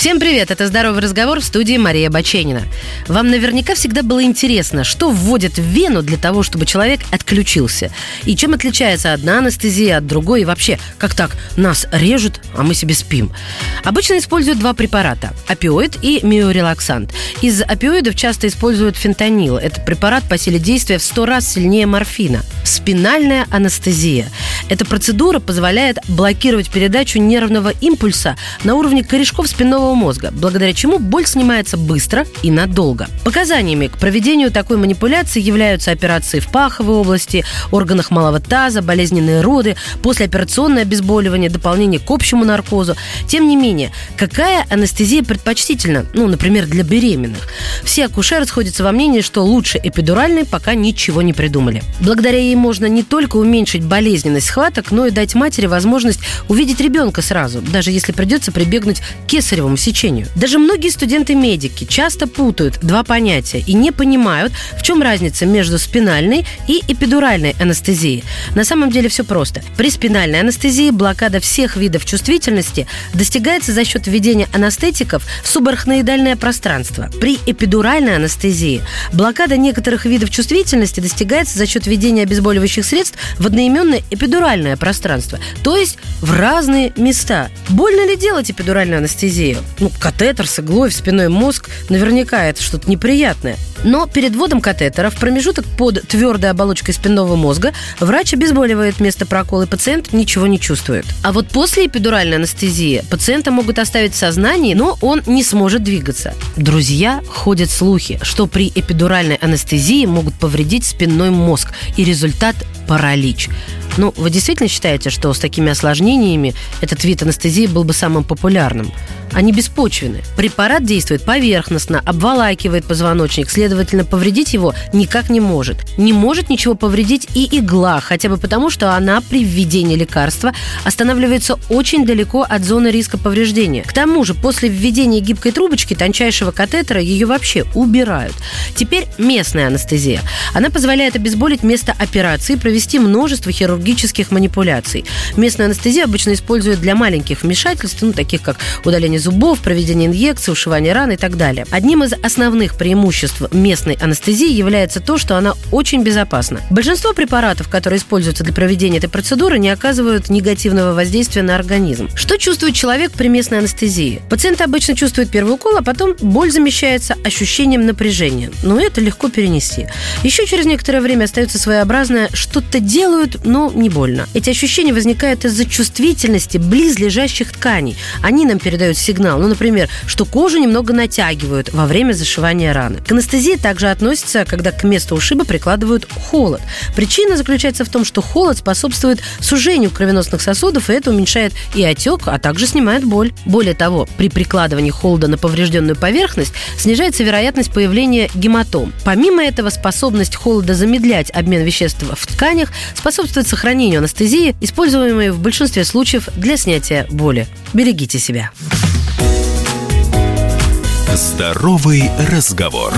Всем привет, это «Здоровый разговор» в студии Мария Баченина. Вам наверняка всегда было интересно, что вводят в вену для того, чтобы человек отключился. И чем отличается одна анестезия от другой и вообще, как так, нас режут, а мы себе спим. Обычно используют два препарата – опиоид и миорелаксант. Из опиоидов часто используют фентанил. Это препарат по силе действия в 100 раз сильнее морфина. Спинальная анестезия. Эта процедура позволяет блокировать передачу нервного импульса на уровне корешков спинного мозга, благодаря чему боль снимается быстро и надолго. Показаниями к проведению такой манипуляции являются операции в паховой области, органах малого таза, болезненные роды, послеоперационное обезболивание, дополнение к общему наркозу. Тем не менее, какая анестезия предпочтительна, ну, например, для беременных? Все акушеры сходятся во мнении, что лучше эпидуральной пока ничего не придумали. Благодаря ей можно не только уменьшить болезненность схваток, но и дать матери возможность увидеть ребенка сразу, даже если придется прибегнуть к кесаревому сечению. Даже многие студенты-медики часто путают два понятия и не понимают, в чем разница между спинальной и эпидуральной анестезией. На самом деле все просто. При спинальной анестезии блокада всех видов чувствительности достигается за счет введения анестетиков в субарахноидальное пространство. При эпидуральной анестезии блокада некоторых видов чувствительности достигается за счет введения обезболивающих средств в одноименное эпидуральное пространство, то есть в разные места. Больно ли делать эпидуральную анестезию? Ну, катетер с иглой в спиной мозг, наверняка это что-то неприятное. Но перед вводом катетера в промежуток под твердой оболочкой спинного мозга врач обезболивает место прокола, и пациент ничего не чувствует. А вот после эпидуральной анестезии пациента могут оставить в сознании, но он не сможет двигаться. Друзья, ходят слухи, что при эпидуральной анестезии могут повредить спинной мозг, и результат – паралич. Ну, вы действительно считаете, что с такими осложнениями этот вид анестезии был бы самым популярным? Они беспочвены. Препарат действует поверхностно, обволакивает позвоночник, следовательно, повредить его никак не может. Не может ничего повредить и игла, хотя бы потому, что она при введении лекарства останавливается очень далеко от зоны риска повреждения. К тому же, после введения гибкой трубочки, тончайшего катетера, ее вообще убирают. Теперь местная анестезия. Она позволяет обезболить место операции, провести множество хирургических манипуляций. Местную анестезию обычно используют для маленьких вмешательств, ну, таких как удаление зубов, проведение инъекций, ушивание ран и так далее. Одним из основных преимуществ местной анестезии является то, что она очень безопасна. Большинство препаратов, которые используются для проведения этой процедуры, не оказывают негативного воздействия на организм. Что чувствует человек при местной анестезии? Пациент обычно чувствует первый укол, а потом боль замещается ощущением напряжения. Но это легко перенести. Еще через некоторое время остается своеобразное «что-то делают, но не больно». Эти ощущения возникают из-за чувствительности близлежащих тканей. Они нам передают сигнал. Ну, например, что кожу немного натягивают во время зашивания раны. К анестезии также относится, когда к месту ушиба прикладывают холод. Причина заключается в том, что холод способствует сужению кровеносных сосудов, и это уменьшает и отек, а также снимает боль. Более того, при прикладывании холода на поврежденную поверхность снижается вероятность появления гематом. Помимо этого, способность холода замедлять обмен веществ в тканях способствует сохранению анестезии, используемой в большинстве случаев для снятия боли. Берегите себя. Здоровый разговор.